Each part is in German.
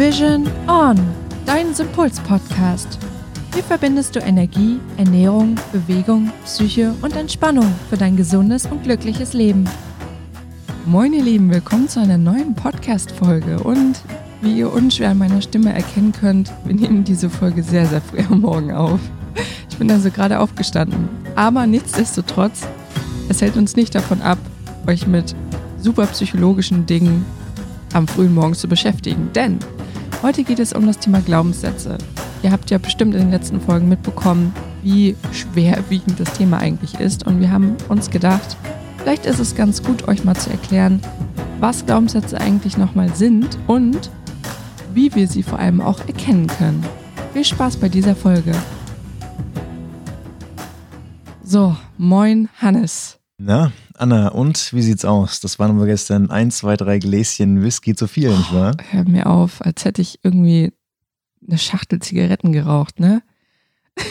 Vision On, dein Sympuls-Podcast. Hier verbindest du Energie, Ernährung, Bewegung, Psyche und Entspannung für dein gesundes und glückliches Leben. Moin ihr Lieben, willkommen zu einer neuen Podcast-Folge und wie ihr unschwer an meiner Stimme erkennen könnt, wir nehmen diese Folge sehr, sehr früh am Morgen auf. Ich bin also gerade aufgestanden. Aber nichtsdestotrotz, es hält uns nicht davon ab, euch mit super psychologischen Dingen am frühen Morgen zu beschäftigen. Denn heute geht es um das Thema Glaubenssätze. Ihr habt ja bestimmt in den letzten Folgen mitbekommen, wie schwerwiegend das Thema eigentlich ist. Und wir haben uns gedacht, vielleicht ist es ganz gut, euch mal zu erklären, was Glaubenssätze eigentlich nochmal sind und wie wir sie vor allem auch erkennen können. Viel Spaß bei dieser Folge. So, moin Hannes. Na, Anna, und wie sieht's aus? Das waren wir gestern ein, zwei, drei Gläschen Whisky zu viel, nicht wahr? Oh, hör mir auf, als hätte ich irgendwie eine Schachtel Zigaretten geraucht, ne?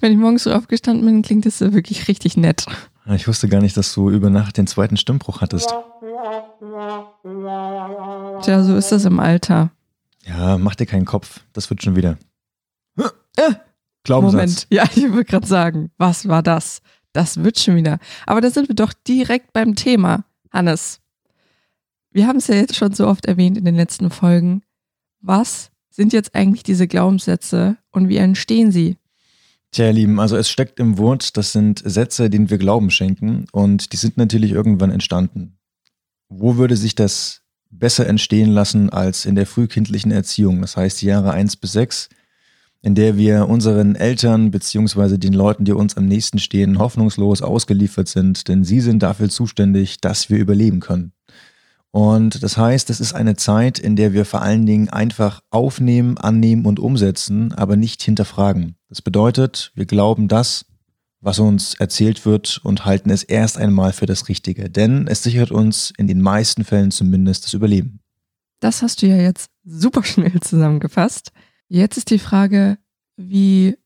Wenn ich morgens so aufgestanden bin, klingt das wirklich richtig nett. Ich wusste gar nicht, dass du über Nacht den zweiten Stimmbruch hattest. Tja, so ist das im Alter. Ja, mach dir keinen Kopf. Das wird schon wieder. Äh, Glaubenssatz. Moment, ja, ich würde gerade sagen, was war das? Das wird schon wieder. Aber da sind wir doch direkt beim Thema, Hannes. Wir haben es ja jetzt schon so oft erwähnt in den letzten Folgen. Was sind jetzt eigentlich diese Glaubenssätze und wie entstehen sie? Tja, ihr Lieben, also es steckt im Wort, das sind Sätze, denen wir Glauben schenken und die sind natürlich irgendwann entstanden. Wo würde sich das besser entstehen lassen als in der frühkindlichen Erziehung, das heißt die Jahre eins bis sechs, in der wir unseren Eltern beziehungsweise den Leuten, die uns am nächsten stehen, hoffnungslos ausgeliefert sind, denn sie sind dafür zuständig, dass wir überleben können. Und das heißt, es ist eine Zeit, in der wir vor allen Dingen einfach aufnehmen, annehmen und umsetzen, aber nicht hinterfragen. Das bedeutet, wir glauben das, was uns erzählt wird und halten es erst einmal für das Richtige, denn es sichert uns in den meisten Fällen zumindest das Überleben. Das hast du ja jetzt super schnell zusammengefasst. Jetzt ist die Frage, wie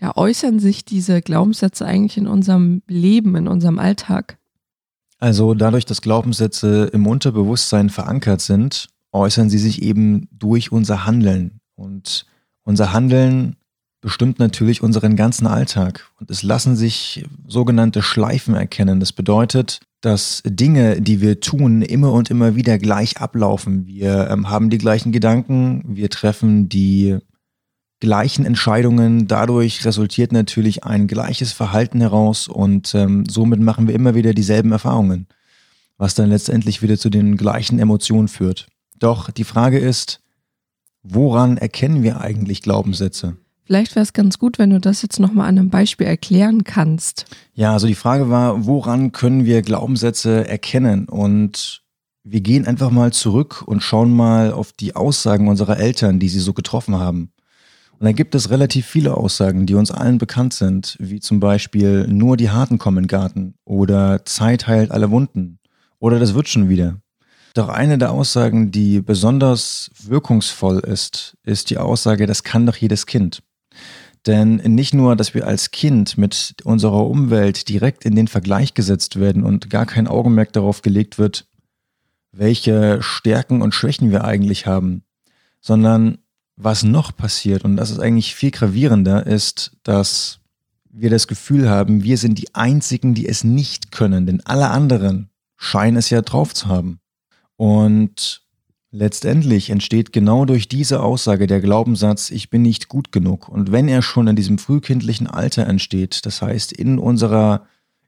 ja, äußern sich diese Glaubenssätze eigentlich in unserem Leben, in unserem Alltag? Also dadurch, dass Glaubenssätze im Unterbewusstsein verankert sind, äußern sie sich eben durch unser Handeln. Und unser Handeln bestimmt natürlich unseren ganzen Alltag. Und es lassen sich sogenannte Schleifen erkennen. Das bedeutet, dass Dinge, die wir tun, immer und immer wieder gleich ablaufen. Wir ähm, haben die gleichen Gedanken, wir treffen die gleichen Entscheidungen. Dadurch resultiert natürlich ein gleiches Verhalten heraus und ähm, somit machen wir immer wieder dieselben Erfahrungen, was dann letztendlich wieder zu den gleichen Emotionen führt. Doch die Frage ist, woran erkennen wir eigentlich Glaubenssätze? Vielleicht wäre es ganz gut, wenn du das jetzt nochmal an einem Beispiel erklären kannst. Ja, also die Frage war, woran können wir Glaubenssätze erkennen? Und wir gehen einfach mal zurück und schauen mal auf die Aussagen unserer Eltern, die sie so getroffen haben. Und da gibt es relativ viele Aussagen, die uns allen bekannt sind, wie zum Beispiel nur die Harten kommen in den Garten oder Zeit heilt alle Wunden oder das wird schon wieder. Doch eine der Aussagen, die besonders wirkungsvoll ist, ist die Aussage, das kann doch jedes Kind. Denn nicht nur, dass wir als Kind mit unserer Umwelt direkt in den Vergleich gesetzt werden und gar kein Augenmerk darauf gelegt wird, welche Stärken und Schwächen wir eigentlich haben, sondern was noch passiert, und das ist eigentlich viel gravierender, ist, dass wir das Gefühl haben, wir sind die Einzigen, die es nicht können, denn alle anderen scheinen es ja drauf zu haben. Und letztendlich entsteht genau durch diese Aussage der Glaubenssatz, ich bin nicht gut genug. Und wenn er schon in diesem frühkindlichen Alter entsteht, das heißt in unserer,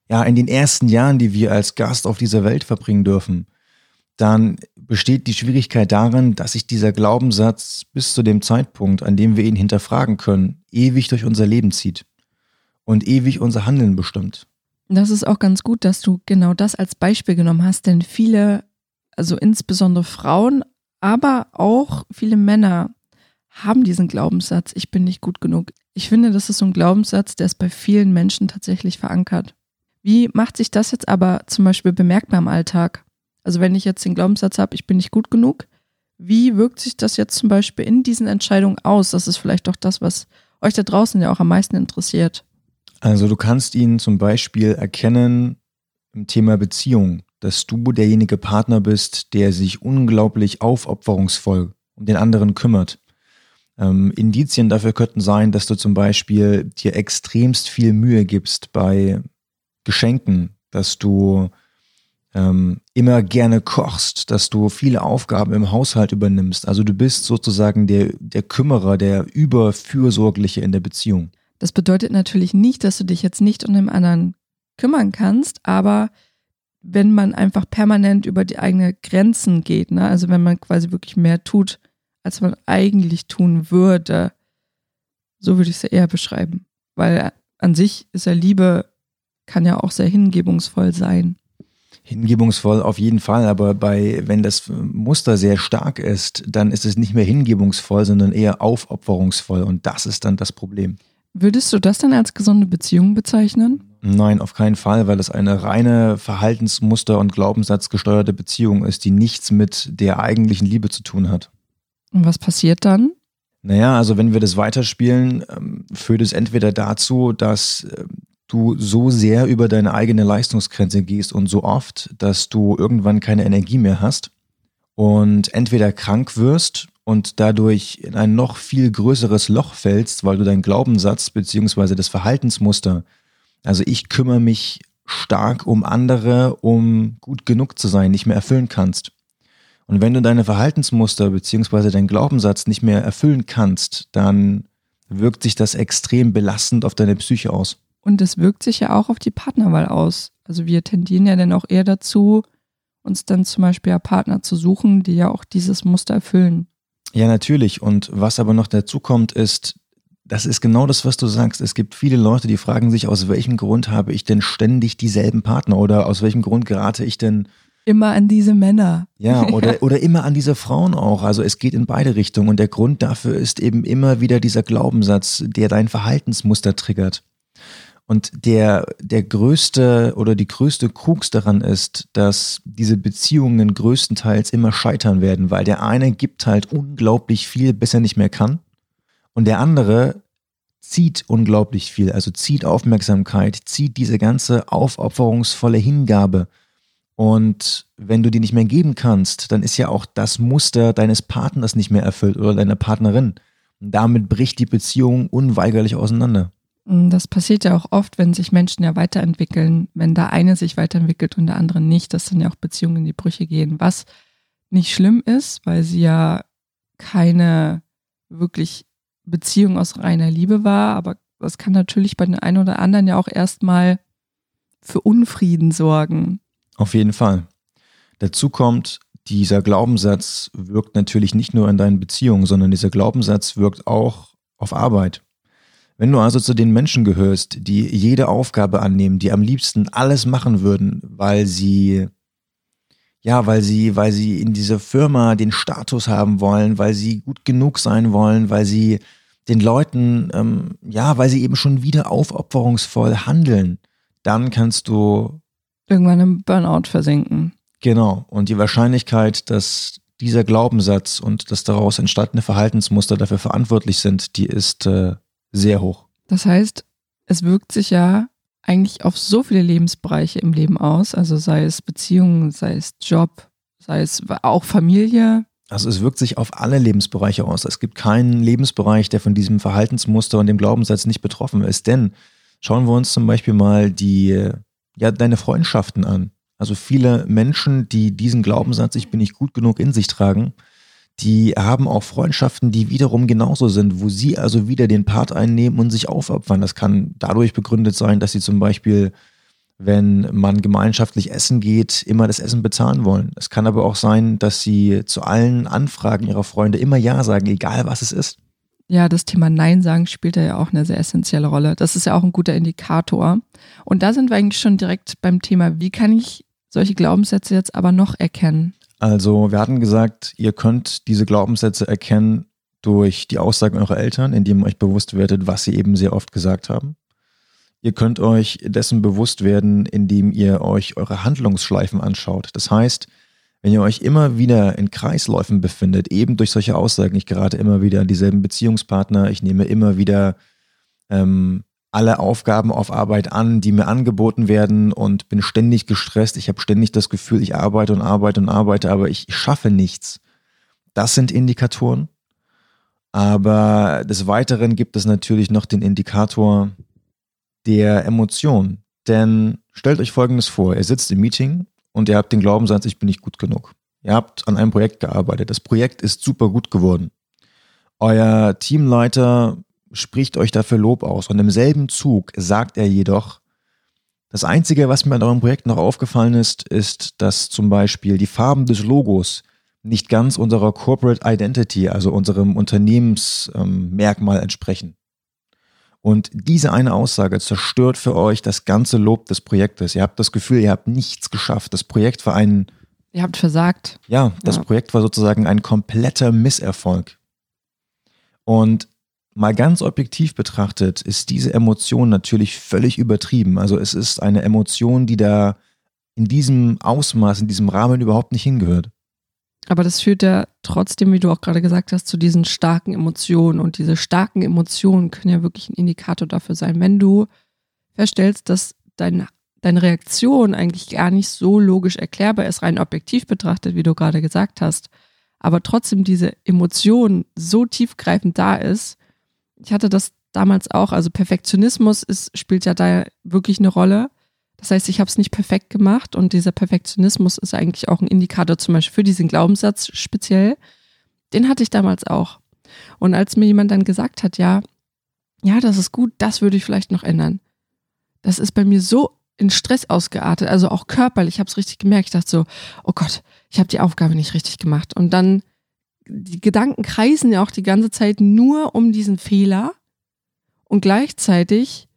ja, in den ersten Jahren, die wir als Gast auf dieser Welt verbringen dürfen, dann besteht die Schwierigkeit darin, dass sich dieser Glaubenssatz bis zu dem Zeitpunkt, an dem wir ihn hinterfragen können, ewig durch unser Leben zieht und ewig unser Handeln bestimmt. Das ist auch ganz gut, dass du genau das als Beispiel genommen hast, denn viele, also insbesondere Frauen, aber auch viele Männer haben diesen Glaubenssatz, ich bin nicht gut genug. Ich finde, das ist so ein Glaubenssatz, der ist bei vielen Menschen tatsächlich verankert. Wie macht sich das jetzt aber zum Beispiel bemerkbar im Alltag? Also wenn ich jetzt den Glaubenssatz habe, ich bin nicht gut genug, wie wirkt sich das jetzt zum Beispiel in diesen Entscheidungen aus? Das ist vielleicht doch das, was euch da draußen ja auch am meisten interessiert. Also du kannst ihn zum Beispiel erkennen im Thema Beziehung, dass du derjenige Partner bist, der sich unglaublich aufopferungsvoll um den anderen kümmert. Ähm, Indizien dafür könnten sein, dass du zum Beispiel dir extremst viel Mühe gibst bei Geschenken, dass du ähm, immer gerne kochst, dass du viele Aufgaben im Haushalt übernimmst. Also du bist sozusagen der, der Kümmerer, der Überfürsorgliche in der Beziehung. Das bedeutet natürlich nicht, dass du dich jetzt nicht um den anderen kümmern kannst, aber wenn man einfach permanent über die eigenen Grenzen geht, ne? also wenn man quasi wirklich mehr tut, als man eigentlich tun würde, so würde ich es ja eher beschreiben. Weil an sich ist ja Liebe, kann ja auch sehr hingebungsvoll sein. Hingebungsvoll auf jeden Fall, aber bei, wenn das Muster sehr stark ist, dann ist es nicht mehr hingebungsvoll, sondern eher aufopferungsvoll und das ist dann das Problem. Würdest du das dann als gesunde Beziehung bezeichnen? Nein, auf keinen Fall, weil es eine reine Verhaltensmuster- und Glaubenssatzgesteuerte Beziehung ist, die nichts mit der eigentlichen Liebe zu tun hat. Und was passiert dann? Naja, also wenn wir das weiterspielen, ähm, führt es entweder dazu, dass ähm, du so sehr über deine eigene Leistungsgrenze gehst und so oft, dass du irgendwann keine Energie mehr hast und entweder krank wirst und dadurch in ein noch viel größeres Loch fällst, weil du deinen Glaubenssatz beziehungsweise das Verhaltensmuster, also ich kümmere mich stark um andere, um gut genug zu sein, nicht mehr erfüllen kannst. Und wenn du deine Verhaltensmuster beziehungsweise deinen Glaubenssatz nicht mehr erfüllen kannst, dann wirkt sich das extrem belastend auf deine Psyche aus. Und es wirkt sich ja auch auf die Partnerwahl aus. Also wir tendieren ja dann auch eher dazu, uns dann zum Beispiel ja Partner zu suchen, die ja auch dieses Muster erfüllen. Ja, natürlich. Und was aber noch dazu kommt, ist, das ist genau das, was du sagst. Es gibt viele Leute, die fragen sich, aus welchem Grund habe ich denn ständig dieselben Partner oder aus welchem Grund gerate ich denn immer an diese Männer. Ja, oder, oder immer an diese Frauen auch. Also es geht in beide Richtungen. Und der Grund dafür ist eben immer wieder dieser Glaubenssatz, der dein Verhaltensmuster triggert. Und der, der größte oder die größte Krux daran ist, dass diese Beziehungen größtenteils immer scheitern werden, weil der eine gibt halt unglaublich viel, bis er nicht mehr kann. Und der andere zieht unglaublich viel, also zieht Aufmerksamkeit, zieht diese ganze aufopferungsvolle Hingabe. Und wenn du die nicht mehr geben kannst, dann ist ja auch das Muster deines Partners nicht mehr erfüllt oder deiner Partnerin. Und damit bricht die Beziehung unweigerlich auseinander. Mm, das passiert ja auch oft, wenn sich Menschen ja weiterentwickeln, wenn der eine sich weiterentwickelt und der andere nicht, dass dann ja auch Beziehungen in die Brüche gehen, was nicht schlimm ist, weil sie ja keine wirklich Beziehung aus reiner Liebe war, aber das kann natürlich bei den einen oder anderen ja auch erstmal für Unfrieden sorgen. Auf jeden Fall. Dazu kommt, dieser Glaubenssatz wirkt natürlich nicht nur in deinen Beziehungen, sondern dieser Glaubenssatz wirkt auch auf Arbeit. Wenn du also zu den Menschen gehörst, die jede Aufgabe annehmen, die am liebsten alles machen würden, weil sie ja, weil sie, weil sie in dieser Firma den Status haben wollen, weil sie gut genug sein wollen, weil sie den Leuten, ähm, ja, weil sie eben schon wieder aufopferungsvoll handeln, dann kannst du irgendwann im Burnout versinken. Genau. Und die Wahrscheinlichkeit, dass dieser Glaubenssatz und das daraus entstandene Verhaltensmuster dafür verantwortlich sind, die ist äh, sehr hoch. Das heißt, es wirkt sich ja eigentlich auf so viele Lebensbereiche im Leben aus, also sei es Beziehungen, sei es Job, sei es auch Familie. Also es wirkt sich auf alle Lebensbereiche aus. Es gibt keinen Lebensbereich, der von diesem Verhaltensmuster und dem Glaubenssatz nicht betroffen ist. Denn schauen wir uns zum Beispiel mal die, ja, deine Freundschaften an. Also viele Menschen, die diesen Glaubenssatz, ich bin nicht gut genug in sich tragen, die haben auch Freundschaften, die wiederum genauso sind, wo sie also wieder den Part einnehmen und sich aufopfern. Das kann dadurch begründet sein, dass sie zum Beispiel, wenn man gemeinschaftlich essen geht, immer das Essen bezahlen wollen. Es kann aber auch sein, dass sie zu allen Anfragen ihrer Freunde immer Ja sagen, egal was es ist. Ja, das Thema Nein sagen spielt da ja auch eine sehr essentielle Rolle. Das ist ja auch ein guter Indikator. Und da sind wir eigentlich schon direkt beim Thema, wie kann ich solche Glaubenssätze jetzt aber noch erkennen? Also wir hatten gesagt, ihr könnt diese Glaubenssätze erkennen durch die Aussagen eurer Eltern, indem ihr euch bewusst werdet, was sie eben sehr oft gesagt haben. Ihr könnt euch dessen bewusst werden, indem ihr euch eure Handlungsschleifen anschaut. Das heißt, wenn ihr euch immer wieder in Kreisläufen befindet, eben durch solche Aussagen, ich gerate immer wieder an dieselben Beziehungspartner, ich nehme immer wieder ähm, alle Aufgaben auf Arbeit an, die mir angeboten werden und bin ständig gestresst. Ich habe ständig das Gefühl, ich arbeite und arbeite und arbeite, aber ich schaffe nichts. Das sind Indikatoren. Aber des Weiteren gibt es natürlich noch den Indikator der Emotion. Denn stellt euch Folgendes vor, ihr sitzt im Meeting und ihr habt den Glaubenssatz, ich bin nicht gut genug. Ihr habt an einem Projekt gearbeitet. Das Projekt ist super gut geworden. Euer Teamleiter spricht euch dafür Lob aus und im selben Zug sagt er jedoch, das Einzige, was mir an eurem Projekt noch aufgefallen ist, ist, dass zum Beispiel die Farben des Logos nicht ganz unserer Corporate Identity, also unserem Unternehmensmerkmal ähm, entsprechen. Und diese eine Aussage zerstört für euch das ganze Lob des Projektes. Ihr habt das Gefühl, ihr habt nichts geschafft. Das Projekt war ein. Ihr habt versagt. Ja, das ja. Projekt war sozusagen ein kompletter Misserfolg. Und mal ganz objektiv betrachtet ist diese Emotion natürlich völlig übertrieben. Also es ist eine Emotion, die da in diesem Ausmaß, in diesem Rahmen überhaupt nicht hingehört. Aber das führt ja trotzdem, wie du auch gerade gesagt hast, zu diesen starken Emotionen. Und diese starken Emotionen können ja wirklich ein Indikator dafür sein. Wenn du feststellst, dass dein, deine Reaktion eigentlich gar nicht so logisch erklärbar ist, rein objektiv betrachtet, wie du gerade gesagt hast, aber trotzdem diese Emotion so tiefgreifend da ist. Ich hatte das damals auch, also Perfektionismus ist, spielt ja da wirklich eine Rolle. Das heißt, ich habe es nicht perfekt gemacht und dieser Perfektionismus ist eigentlich auch ein Indikator zum Beispiel für diesen Glaubenssatz speziell. Den hatte ich damals auch. Und als mir jemand dann gesagt hat, ja, ja, das ist gut, das würde ich vielleicht noch ändern. Das ist bei mir so in Stress ausgeartet, also auch körperlich. Ich habe es richtig gemerkt. Ich dachte so, oh Gott, ich habe die Aufgabe nicht richtig gemacht. Und dann, die Gedanken kreisen ja auch die ganze Zeit nur um diesen Fehler. Und gleichzeitig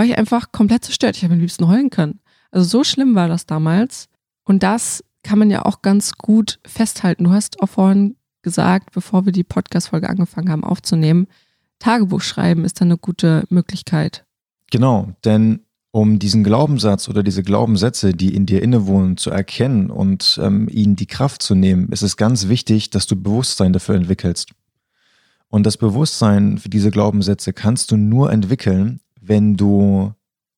war ich einfach komplett zerstört. Ich habe am liebsten heulen können. Also so schlimm war das damals. Und das kann man ja auch ganz gut festhalten. Du hast auch vorhin gesagt, bevor wir die Podcast-Folge angefangen haben aufzunehmen, Tagebuch schreiben ist dann eine gute Möglichkeit. Genau, denn um diesen Glaubenssatz oder diese Glaubenssätze, die in dir innewohnen, zu erkennen und ähm, ihnen die Kraft zu nehmen, ist es ganz wichtig, dass du Bewusstsein dafür entwickelst. Und das Bewusstsein für diese Glaubenssätze kannst du nur entwickeln, wenn du,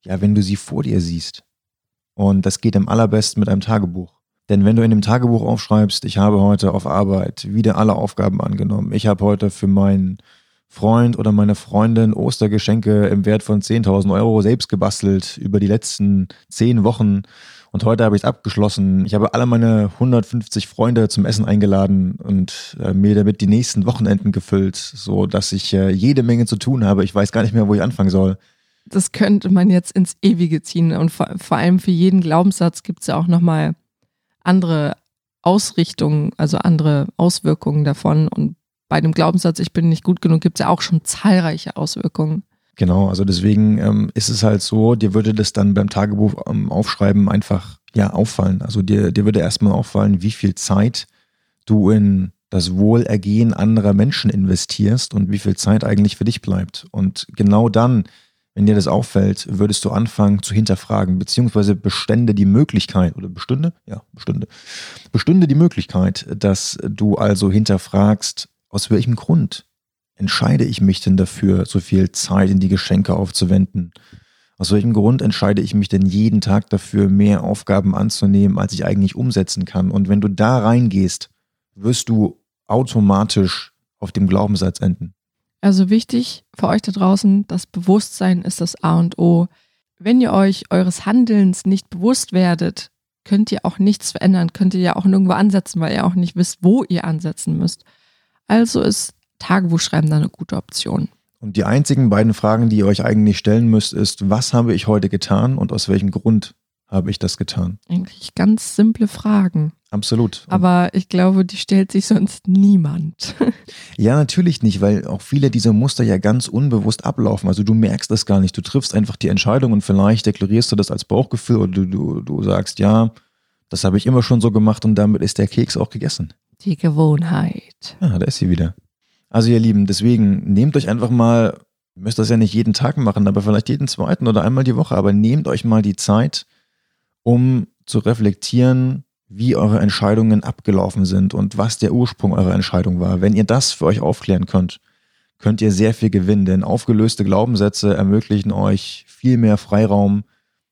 ja, wenn du sie vor dir siehst. Und das geht am allerbesten mit einem Tagebuch. Denn wenn du in dem Tagebuch aufschreibst, ich habe heute auf Arbeit wieder alle Aufgaben angenommen, ich habe heute für meinen Freund oder meine Freundin Ostergeschenke im Wert von 10.000 Euro selbst gebastelt über die letzten zehn Wochen und heute habe ich es abgeschlossen. Ich habe alle meine 150 Freunde zum Essen eingeladen und äh, mir damit die nächsten Wochenenden gefüllt, so dass ich äh, jede Menge zu tun habe. Ich weiß gar nicht mehr, wo ich anfangen soll das könnte man jetzt ins Ewige ziehen. Und vor, vor allem für jeden Glaubenssatz gibt es ja auch nochmal andere Ausrichtungen, also andere Auswirkungen davon. Und bei dem Glaubenssatz, ich bin nicht gut genug, gibt es ja auch schon zahlreiche Auswirkungen. Genau, also deswegen ähm, ist es halt so, dir würde das dann beim Tagebuch ähm, aufschreiben einfach ja auffallen. Also dir, dir würde erstmal auffallen, wie viel Zeit du in das Wohlergehen anderer Menschen investierst und wie viel Zeit eigentlich für dich bleibt. Und genau dann wenn dir das auffällt, würdest du anfangen zu hinterfragen, beziehungsweise bestände die Möglichkeit, oder bestünde? Ja, bestünde. Bestünde die Möglichkeit, dass du also hinterfragst, aus welchem Grund entscheide ich mich denn dafür, so viel Zeit in die Geschenke aufzuwenden? Aus welchem Grund entscheide ich mich denn jeden Tag dafür, mehr Aufgaben anzunehmen, als ich eigentlich umsetzen kann? Und wenn du da reingehst, wirst du automatisch auf dem Glaubenssatz enden. Also wichtig für euch da draußen, das Bewusstsein ist das A und O. Wenn ihr euch eures Handelns nicht bewusst werdet, könnt ihr auch nichts verändern, könnt ihr ja auch nirgendwo ansetzen, weil ihr auch nicht wisst, wo ihr ansetzen müsst. Also ist Tagebuchschreiben da eine gute Option. Und die einzigen beiden Fragen, die ihr euch eigentlich stellen müsst, ist, was habe ich heute getan und aus welchem Grund habe ich das getan? Eigentlich ganz simple Fragen. Absolut. Aber ich glaube, die stellt sich sonst niemand. ja, natürlich nicht, weil auch viele dieser Muster ja ganz unbewusst ablaufen. Also du merkst das gar nicht. Du triffst einfach die Entscheidung und vielleicht deklarierst du das als Bauchgefühl oder du, du, du sagst, ja, das habe ich immer schon so gemacht und damit ist der Keks auch gegessen. Die Gewohnheit. Ja, da ist sie wieder. Also ihr Lieben, deswegen nehmt euch einfach mal, ihr müsst das ja nicht jeden Tag machen, aber vielleicht jeden zweiten oder einmal die Woche, aber nehmt euch mal die Zeit, um zu reflektieren, wie eure Entscheidungen abgelaufen sind und was der Ursprung eurer Entscheidung war. Wenn ihr das für euch aufklären könnt, könnt ihr sehr viel gewinnen, denn aufgelöste Glaubenssätze ermöglichen euch viel mehr Freiraum,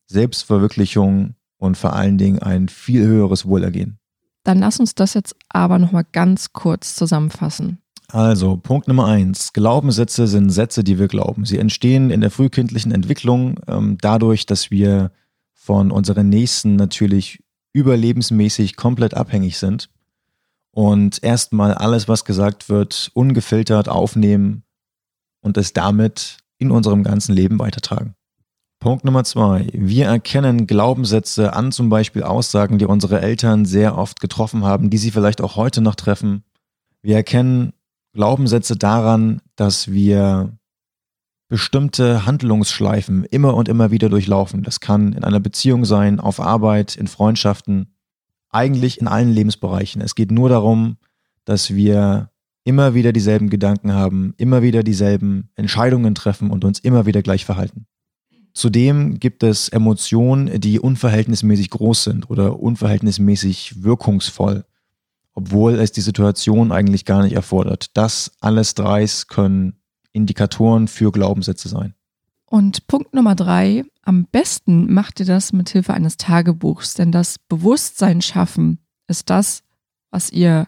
Selbstverwirklichung und vor allen Dingen ein viel höheres Wohlergehen. Dann lass uns das jetzt aber nochmal ganz kurz zusammenfassen. Also, Punkt Nummer eins. Glaubenssätze sind Sätze, die wir glauben. Sie entstehen in der frühkindlichen Entwicklung ähm, dadurch, dass wir von unseren Nächsten natürlich überlebensmäßig komplett abhängig sind und erstmal alles, was gesagt wird, ungefiltert aufnehmen und es damit in unserem ganzen Leben weitertragen. Punkt Nummer zwei. Wir erkennen Glaubenssätze an zum Beispiel Aussagen, die unsere Eltern sehr oft getroffen haben, die sie vielleicht auch heute noch treffen. Wir erkennen Glaubenssätze daran, dass wir bestimmte Handlungsschleifen immer und immer wieder durchlaufen. Das kann in einer Beziehung sein, auf Arbeit, in Freundschaften, eigentlich in allen Lebensbereichen. Es geht nur darum, dass wir immer wieder dieselben Gedanken haben, immer wieder dieselben Entscheidungen treffen und uns immer wieder gleich verhalten. Zudem gibt es Emotionen, die unverhältnismäßig groß sind oder unverhältnismäßig wirkungsvoll, obwohl es die Situation eigentlich gar nicht erfordert. Das alles dreis können Indikatoren für Glaubenssätze sein. Und Punkt Nummer drei, am besten macht ihr das mit Hilfe eines Tagebuchs, denn das Bewusstsein schaffen ist das, was ihr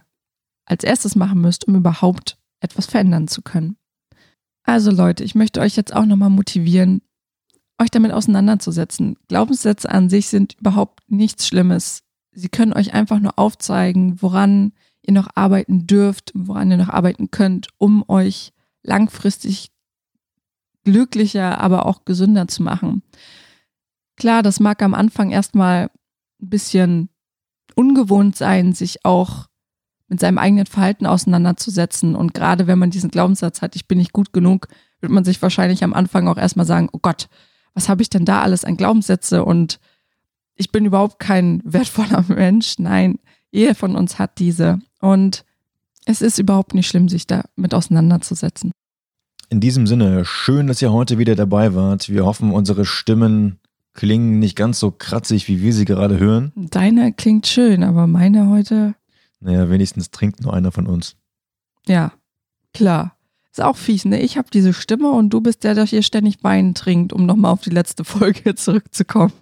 als erstes machen müsst, um überhaupt etwas verändern zu können. Also Leute, ich möchte euch jetzt auch nochmal motivieren, euch damit auseinanderzusetzen. Glaubenssätze an sich sind überhaupt nichts Schlimmes. Sie können euch einfach nur aufzeigen, woran ihr noch arbeiten dürft, woran ihr noch arbeiten könnt, um euch langfristig glücklicher, aber auch gesünder zu machen. Klar, das mag am Anfang erstmal ein bisschen ungewohnt sein, sich auch mit seinem eigenen Verhalten auseinanderzusetzen. Und gerade wenn man diesen Glaubenssatz hat, ich bin nicht gut genug, wird man sich wahrscheinlich am Anfang auch erstmal sagen, oh Gott, was habe ich denn da alles an Glaubenssätze und ich bin überhaupt kein wertvoller Mensch. Nein, jeder von uns hat diese. Und es ist überhaupt nicht schlimm, sich damit auseinanderzusetzen. In diesem Sinne, schön, dass ihr heute wieder dabei wart. Wir hoffen, unsere Stimmen klingen nicht ganz so kratzig, wie wir sie gerade hören. Deine klingt schön, aber meine heute. Naja, wenigstens trinkt nur einer von uns. Ja, klar. Ist auch fies, ne? Ich habe diese Stimme und du bist der, der hier ständig Wein trinkt, um nochmal auf die letzte Folge zurückzukommen.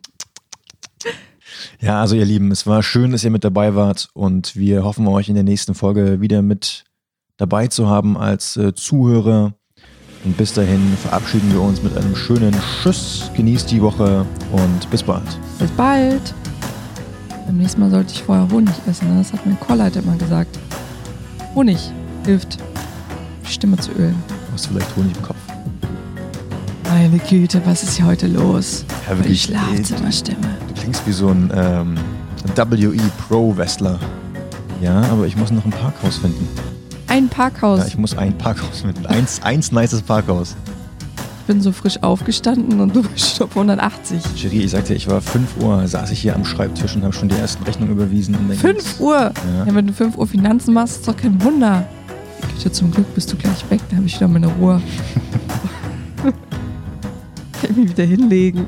Ja, also ihr Lieben, es war schön, dass ihr mit dabei wart und wir hoffen euch in der nächsten Folge wieder mit dabei zu haben als äh, Zuhörer. Und bis dahin verabschieden wir uns mit einem schönen Tschüss. Genießt die Woche und bis bald. Bis bald. Beim nächsten Mal sollte ich vorher Honig essen. Ne? Das hat mein Chorleiter immer gesagt. Honig hilft, die Stimme zu ölen. Du hast vielleicht Honig im Kopf. Meine Güte, was ist hier heute los? Ja, die wirklich, Schlafzimmerstimme. Du klingst wie so ein ähm, WE Pro-Wrestler. Ja, aber ich muss noch ein Parkhaus finden. Ein Parkhaus. Ja, ich muss ein Parkhaus finden. Eins, eins nices Parkhaus. Ich bin so frisch aufgestanden und du bist schon auf 180. Cherie, ich sagte, ich war 5 Uhr, saß ich hier am Schreibtisch und habe schon die ersten Rechnungen überwiesen. 5 Uhr? Ja. ja. wenn du 5 Uhr Finanzen machst, ist doch kein Wunder. Ja, zum Glück bist du gleich weg, dann habe ich wieder meine Ruhe. Mich wieder hinlegen.